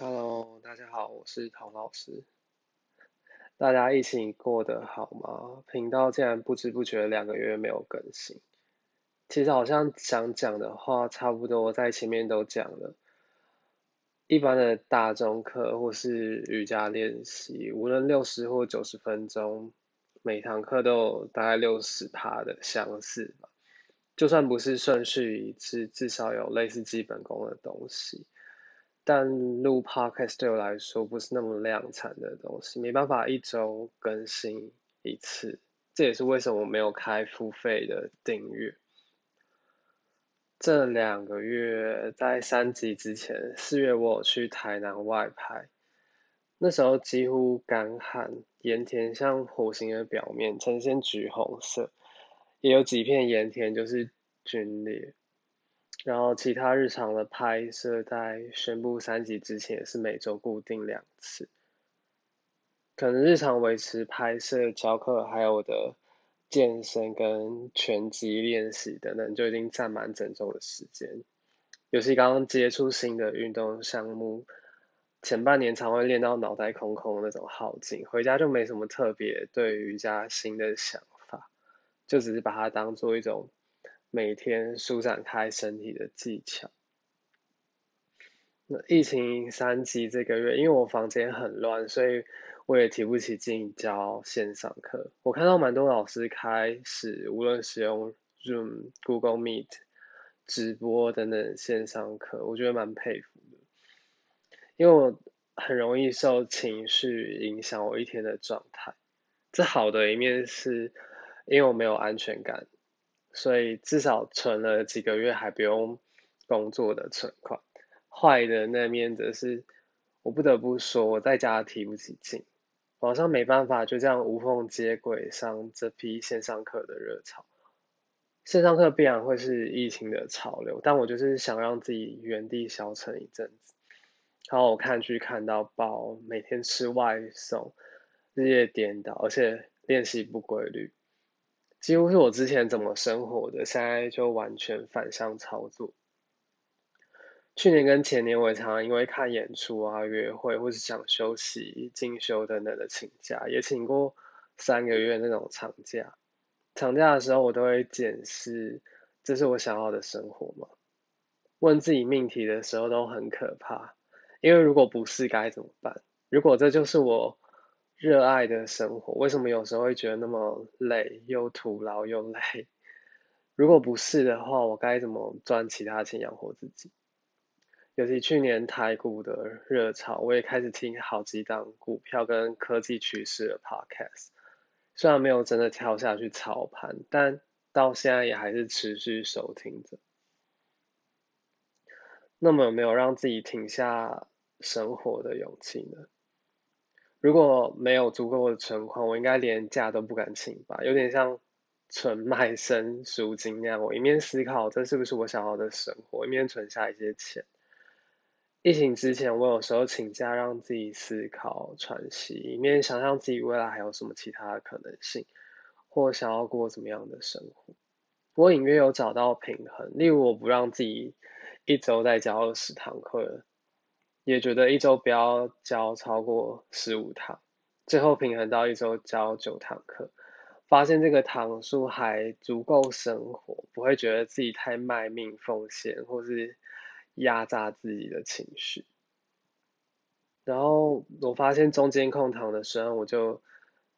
Hello，大家好，我是陶老师。大家疫情过得好吗？频道竟然不知不觉两个月没有更新。其实好像想讲的话，差不多在前面都讲了。一般的大众课或是瑜伽练习，无论六十或九十分钟，每堂课都有大概六十趴的相似吧。就算不是顺序一致，至少有类似基本功的东西。但录 podcast 对我来说不是那么量产的东西，没办法一周更新一次，这也是为什么我没有开付费的订阅。这两个月在三级之前，四月我有去台南外拍，那时候几乎干旱，盐田像火星的表面呈现橘红色，也有几片盐田就是皲裂。然后其他日常的拍摄，在宣布三级之前是每周固定两次，可能日常维持拍摄、教课，还有我的健身跟拳击练习等等，就已经占满整周的时间。尤其刚刚接触新的运动项目，前半年常会练到脑袋空空那种耗尽，回家就没什么特别对瑜伽新的想法，就只是把它当做一种。每天舒展开身体的技巧。那疫情三级这个月，因为我房间很乱，所以我也提不起劲教线上课。我看到蛮多老师开始无论使用 Zoom、Google Meet、直播等等线上课，我觉得蛮佩服的。因为我很容易受情绪影响我一天的状态。这好的一面是，因为我没有安全感。所以至少存了几个月还不用工作的存款。坏的那面则是，我不得不说我在家提不起劲，好像没办法就这样无缝接轨上这批线上课的热潮。线上课必然会是疫情的潮流，但我就是想让自己原地消沉一阵子。然后我看剧看到爆，每天吃外送，日夜颠倒，而且练习不规律。几乎是我之前怎么生活的，现在就完全反向操作。去年跟前年，我也常常因为看演出啊、约会，或是想休息、进修等等的请假，也请过三个月那种长假。长假的时候，我都会检视，这是我想要的生活吗？问自己命题的时候都很可怕，因为如果不是该怎么办？如果这就是我。热爱的生活，为什么有时候会觉得那么累，又徒劳又累？如果不是的话，我该怎么赚其他钱养活自己？尤其去年台股的热潮，我也开始听好几档股票跟科技趋势的 podcast，虽然没有真的跳下去操盘，但到现在也还是持续收听着。那么有没有让自己停下生活的勇气呢？如果没有足够的存款，我应该连假都不敢请吧，有点像存卖身赎金那样。我一面思考这是不是我想要的生活，一面存下一些钱。疫情之前，我有时候请假让自己思考喘息，一面想象自己未来还有什么其他的可能性，或想要过怎么样的生活。我隐约有找到平衡，例如我不让自己一周再教二十堂课。也觉得一周不要教超过十五堂，最后平衡到一周教九堂课，发现这个堂数还足够生活，不会觉得自己太卖命奉献，或是压榨自己的情绪。然后我发现中间空堂的时候，我就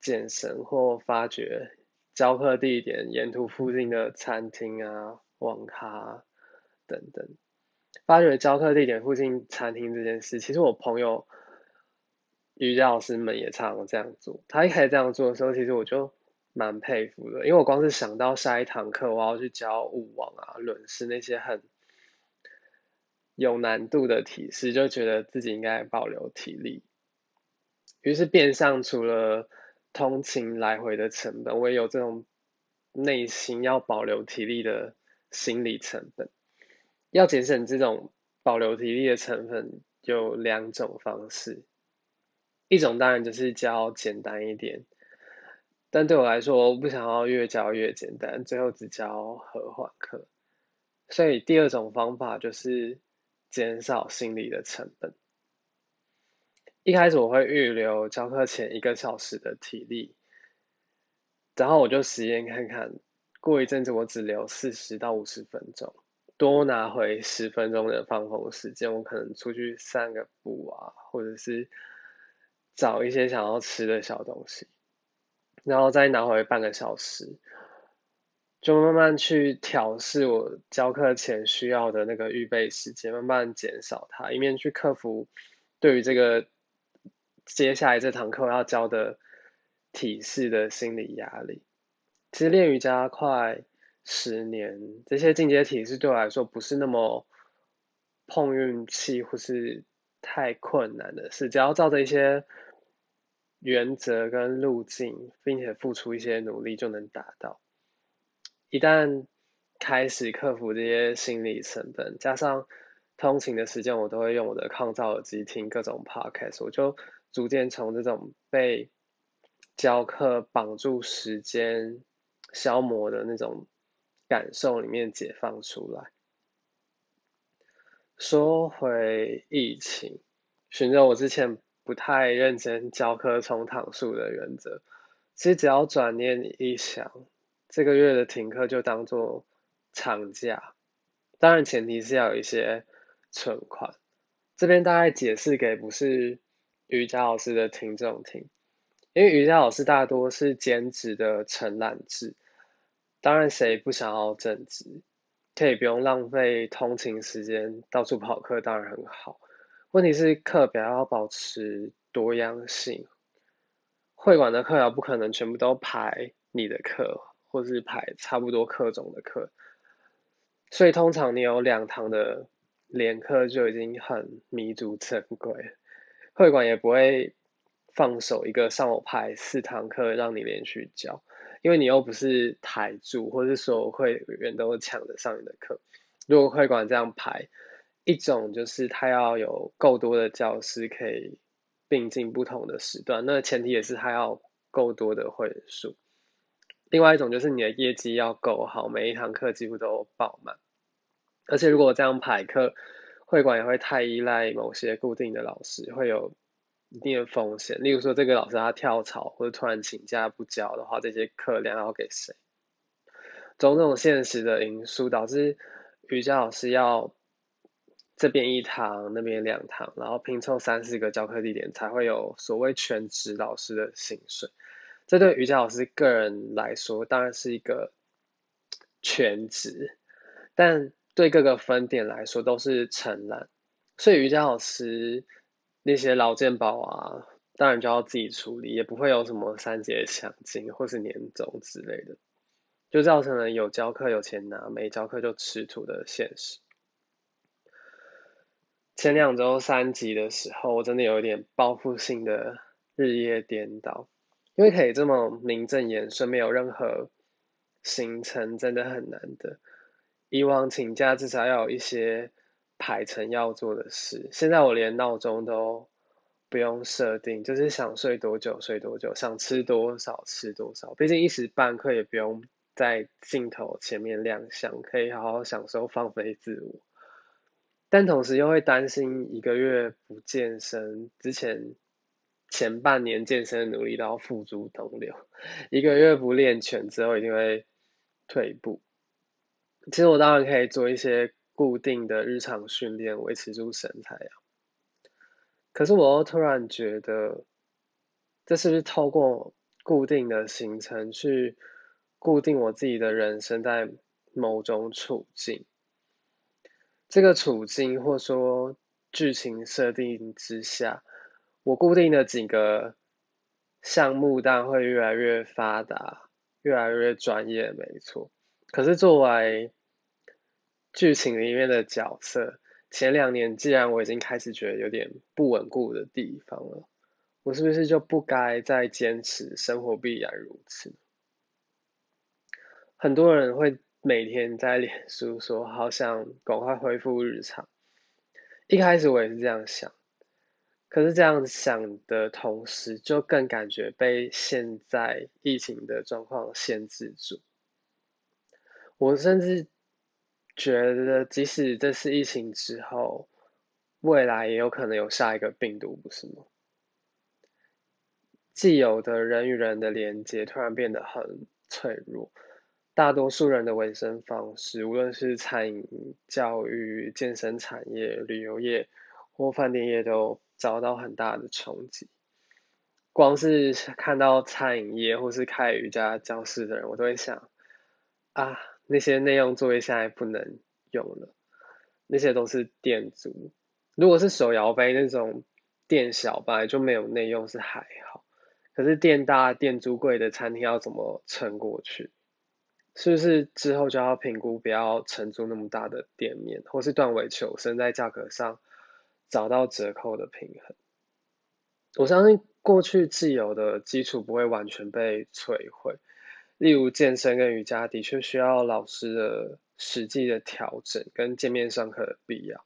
健身或发掘教课地点沿途附近的餐厅啊、网咖等等。发掘教课地点附近餐厅这件事，其实我朋友瑜伽老师们也常常这样做。他一开始这样做的时候，其实我就蛮佩服的，因为我光是想到下一堂课我要去教舞王啊、轮式那些很有难度的体式，就觉得自己应该保留体力。于是变相除了通勤来回的成本，我也有这种内心要保留体力的心理成本。要节省这种保留体力的成分，有两种方式。一种当然就是教简单一点，但对我来说，我不想要越教越简单，最后只教和缓课。所以第二种方法就是减少心理的成本。一开始我会预留教课前一个小时的体力，然后我就实验看看，过一阵子我只留四十到五十分钟，多拿回十分钟的放空时间，我可能出去散个步啊，或者是找一些想要吃的小东西，然后再拿回半个小时，就慢慢去调试我教课前需要的那个预备时间，慢慢减少它，以免去克服对于这个。接下来这堂课要教的体式的心理压力，其实练瑜伽快十年，这些进阶体式对我来说不是那么碰运气或是太困难的事，只要照着一些原则跟路径，并且付出一些努力就能达到。一旦开始克服这些心理成本，加上通勤的时间，我都会用我的抗噪耳机听各种 podcast，我就。逐渐从这种被教课绑住时间、消磨的那种感受里面解放出来。说回疫情，循着我之前不太认真教课、冲堂数的原则，其实只要转念一想，这个月的停课就当做长假。当然前提是要有一些存款。这边大概解释给不是。瑜伽老师的听众听，因为瑜伽老师大多是兼职的承揽制，当然谁不想要正职，可以不用浪费通勤时间到处跑课，当然很好。问题是课表要保持多样性，会馆的课表不可能全部都排你的课，或是排差不多课种的课，所以通常你有两堂的连课就已经很弥足珍贵。会馆也不会放手一个上午排四堂课让你连续教，因为你又不是台柱，或者是说会员都抢着上你的课。如果会馆这样排，一种就是他要有够多的教师可以并进不同的时段，那前提也是他要够多的会员数。另外一种就是你的业绩要够好，每一堂课几乎都爆满。而且如果这样排课，会馆也会太依赖某些固定的老师，会有一定的风险。例如说，这个老师他跳槽或者突然请假不教的话，这些课量要给谁？种种现实的因素导致瑜伽老师要这边一堂那边两堂，然后拼凑三四个教课地点，才会有所谓全职老师的薪水。这对瑜伽老师个人来说，当然是一个全职，但。对各个分点来说都是承揽，所以瑜伽老师那些劳健保啊，当然就要自己处理，也不会有什么三节奖金或是年终之类的，就造成了有教课有钱拿，没教课就吃土的现实。前两周三级的时候，我真的有一点报复性的日夜颠倒，因为可以这么名正言顺，没有任何行程，真的很难得。以往请假至少要有一些排成要做的事，现在我连闹钟都不用设定，就是想睡多久睡多久，想吃多少吃多少。毕竟一时半刻也不用在镜头前面亮相，可以好好享受放飞自我。但同时又会担心一个月不健身，之前前半年健身努力都要付诸东流，一个月不练拳之后一定会退步。其实我当然可以做一些固定的日常训练，维持住身材啊。可是我又突然觉得，这是不是透过固定的行程去固定我自己的人生在某种处境？这个处境或说剧情设定之下，我固定的几个项目，但会越来越发达，越来越专业，没错。可是作为剧情里面的角色，前两年既然我已经开始觉得有点不稳固的地方了，我是不是就不该再坚持生活必然如此？很多人会每天在脸书说好想赶快恢复日常，一开始我也是这样想，可是这样想的同时，就更感觉被现在疫情的状况限制住。我甚至觉得，即使这次疫情之后，未来也有可能有下一个病毒，不是吗？既有的人与人的连接突然变得很脆弱。大多数人的维生方式，无论是餐饮、教育、健身产业、旅游业或饭店业，都遭到很大的冲击。光是看到餐饮业或是开瑜伽教室的人，我都会想，啊，那些内用座位现在不能用了，那些都是店租。如果是手摇杯那种店小，本来就没有内用是还好，可是店大、店租贵的餐厅要怎么撑过去？是不是之后就要评估，不要承租那么大的店面，或是断尾求生，在价格上找到折扣的平衡？我相信过去既有的基础不会完全被摧毁，例如健身跟瑜伽的确需要老师的实际的调整跟见面上课的必要，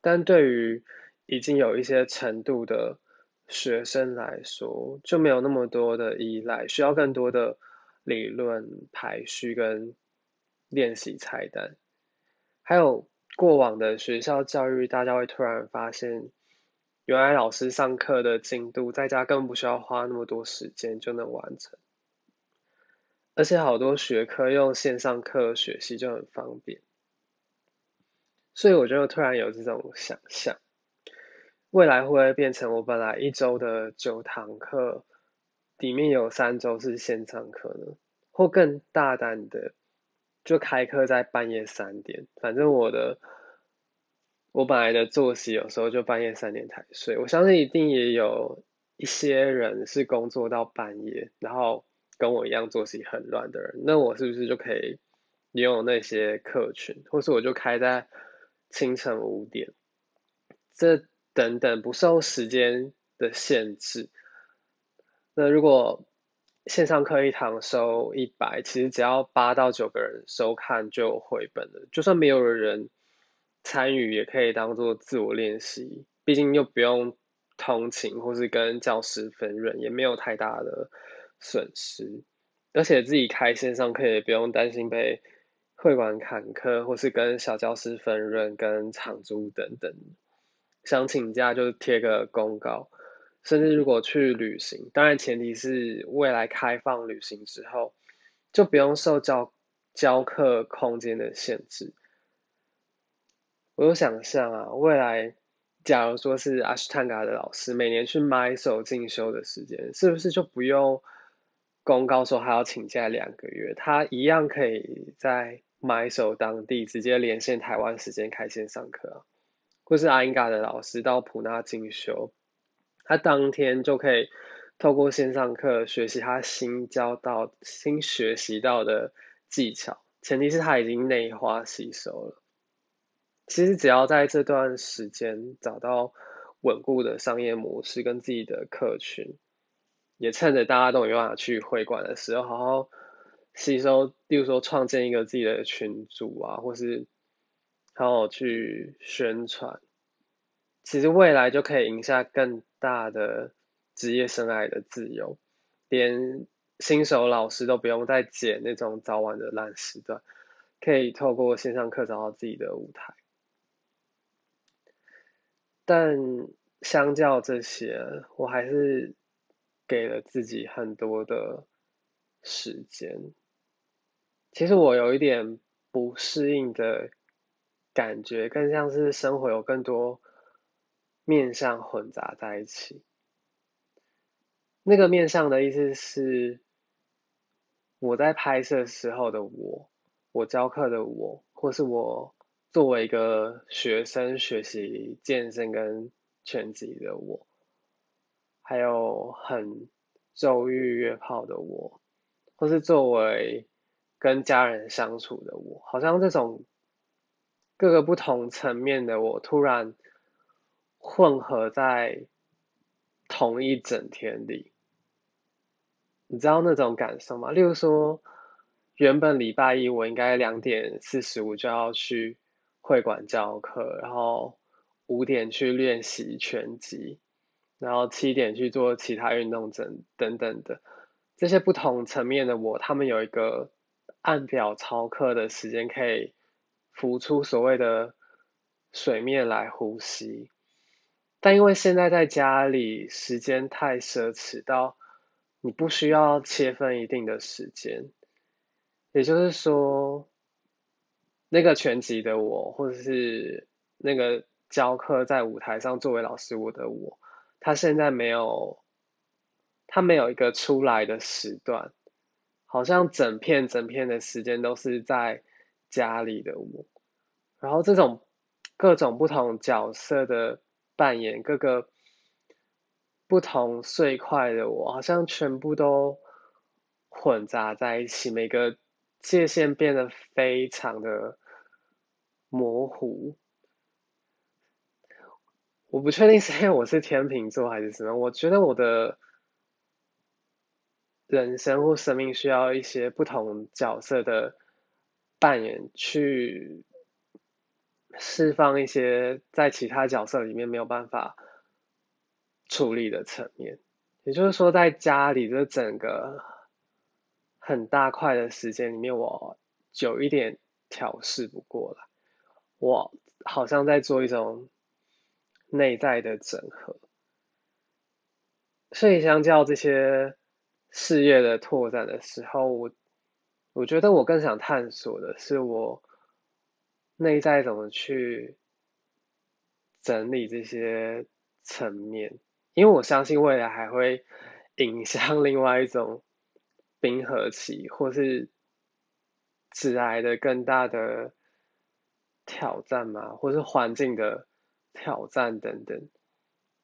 但对于已经有一些程度的学生来说，就没有那么多的依赖，需要更多的。理论排序跟练习菜单，还有过往的学校教育，大家会突然发现，原来老师上课的进度在家根本不需要花那么多时间就能完成，而且好多学科用线上课学习就很方便，所以我就突然有这种想象，未来会不会变成我本来一周的九堂课？里面有三周是线上课呢，或更大胆的，就开课在半夜三点。反正我的我本来的作息有时候就半夜三点才睡。我相信一定也有一些人是工作到半夜，然后跟我一样作息很乱的人。那我是不是就可以利用那些客群，或是我就开在清晨五点，这等等不受时间的限制。那如果线上课一堂收一百，其实只要八到九个人收看就回本了。就算没有人参与，也可以当做自我练习。毕竟又不用通勤或是跟教师分润，也没有太大的损失。而且自己开线上课也不用担心被会馆砍课，或是跟小教师分润、跟场租等等。想请假就贴个公告。甚至如果去旅行，当然前提是未来开放旅行之后，就不用受教教课空间的限制。我有想象啊，未来假如说是阿斯坦加的老师每年去买手进修的时间，是不是就不用公告说还要请假两个月？他一样可以在买手当地直接连线台湾时间开线上课，或是阿英嘎的老师到普纳进修。他当天就可以透过线上课学习他新教到、新学习到的技巧，前提是他已经内化吸收了。其实只要在这段时间找到稳固的商业模式跟自己的客群，也趁着大家都没办法去会馆的时候，好好吸收，例如说创建一个自己的群组啊，或是好好去宣传。其实未来就可以赢下更大的职业生涯的自由，连新手老师都不用再捡那种早晚的烂时段，可以透过线上课找到自己的舞台。但相较这些，我还是给了自己很多的时间。其实我有一点不适应的感觉，更像是生活有更多。面相混杂在一起，那个面相的意思是，我在拍摄时候的我，我教课的我，或是我作为一个学生学习健身跟拳击的我，还有很周瑜约炮的我，或是作为跟家人相处的我，好像这种各个不同层面的我，突然。混合在同一整天里，你知道那种感受吗？例如说，原本礼拜一我应该两点四十五就要去会馆教课，然后五点去练习拳击，然后七点去做其他运动等等等的这些不同层面的我，他们有一个按表操课的时间，可以浮出所谓的水面来呼吸。但因为现在在家里时间太奢侈到你不需要切分一定的时间，也就是说，那个全集的我，或者是那个教课在舞台上作为老师我的我，他现在没有，他没有一个出来的时段，好像整片整片的时间都是在家里的我，然后这种各种不同角色的。扮演各个不同碎块的我，好像全部都混杂在一起，每个界限变得非常的模糊。我不确定是因为我是天秤座还是什么，我觉得我的人生或生命需要一些不同角色的扮演去。释放一些在其他角色里面没有办法处理的层面，也就是说，在家里的整个很大块的时间里面，我有一点调试不过来，我好像在做一种内在的整合，所以相较这些事业的拓展的时候，我我觉得我更想探索的是我。内在怎么去整理这些层面？因为我相信未来还会影响另外一种冰河期，或是致癌的更大的挑战嘛，或是环境的挑战等等。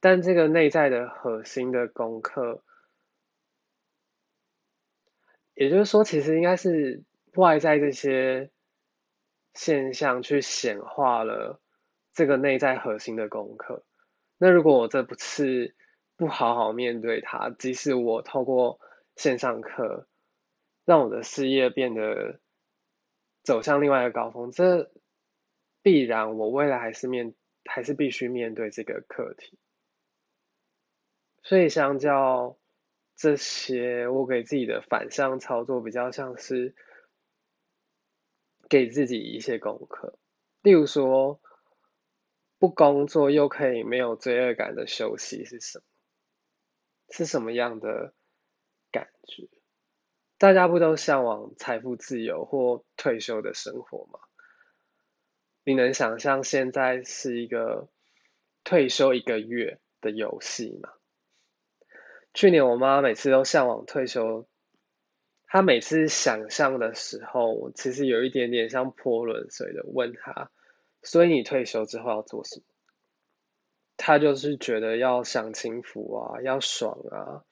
但这个内在的核心的功课，也就是说，其实应该是外在这些。现象去显化了这个内在核心的功课。那如果我这次不好好面对它，即使我透过线上课让我的事业变得走向另外一个高峰，这必然我未来还是面还是必须面对这个课题。所以相较这些，我给自己的反向操作比较像是。给自己一些功课，例如说，不工作又可以没有罪恶感的休息是什么？是什么样的感觉？大家不都向往财富自由或退休的生活吗？你能想象现在是一个退休一个月的游戏吗？去年我妈每次都向往退休。她每次想象的时候，其实有一点点像泼冷水的问她，所以你退休之后要做什么？她就是觉得要享清福啊，要爽啊。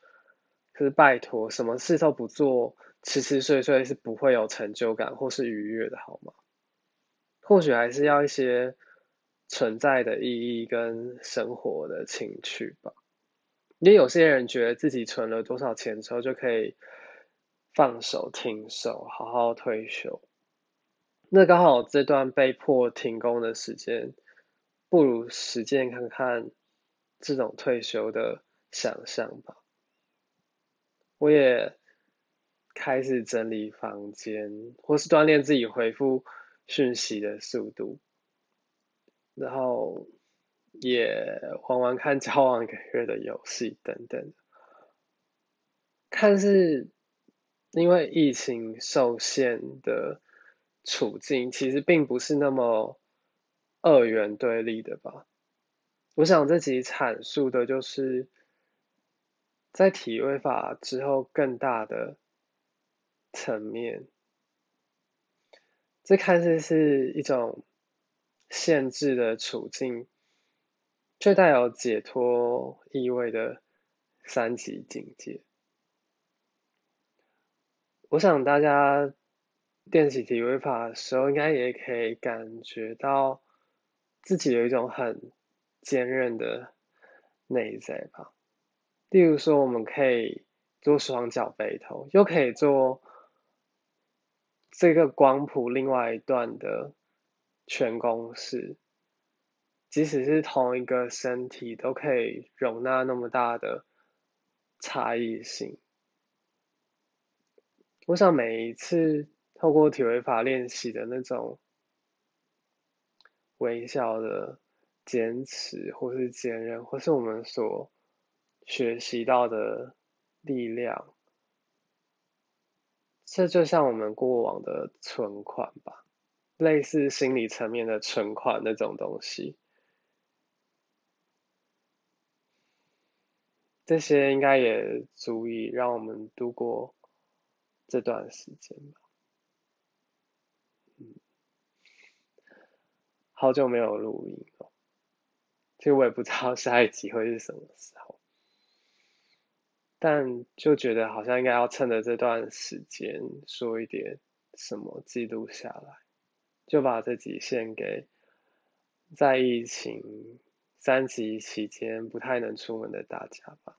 可是拜托，什么事都不做，吃吃睡睡是不会有成就感或是愉悦的，好吗？或许还是要一些存在的意义跟生活的情趣吧。也有些人觉得自己存了多少钱之后就可以。放手停手，好好退休。那刚好这段被迫停工的时间，不如实践看看这种退休的想象吧。我也开始整理房间，或是锻炼自己回复讯息的速度，然后也玩玩看交往一个月的游戏等等，看是。因为疫情受限的处境，其实并不是那么二元对立的吧？我想这集阐述的就是在体位法之后更大的层面，这看似是一种限制的处境，却带有解脱意味的三级境界。我想大家练习体位法的时候，应该也可以感觉到自己有一种很坚韧的内在吧。例如说，我们可以做双脚背头，又可以做这个光谱另外一段的全公式。即使是同一个身体，都可以容纳那么大的差异性。我想每一次透过体位法练习的那种微笑的坚持，或是坚韧，或是我们所学习到的力量，这就像我们过往的存款吧，类似心理层面的存款那种东西。这些应该也足以让我们度过这段时间吧。嗯，好久没有录音了，其实我也不知道下一集会是什么时候，但就觉得好像应该要趁着这段时间说一点什么记录下来，就把这几献给在疫情三级期间不太能出门的大家吧。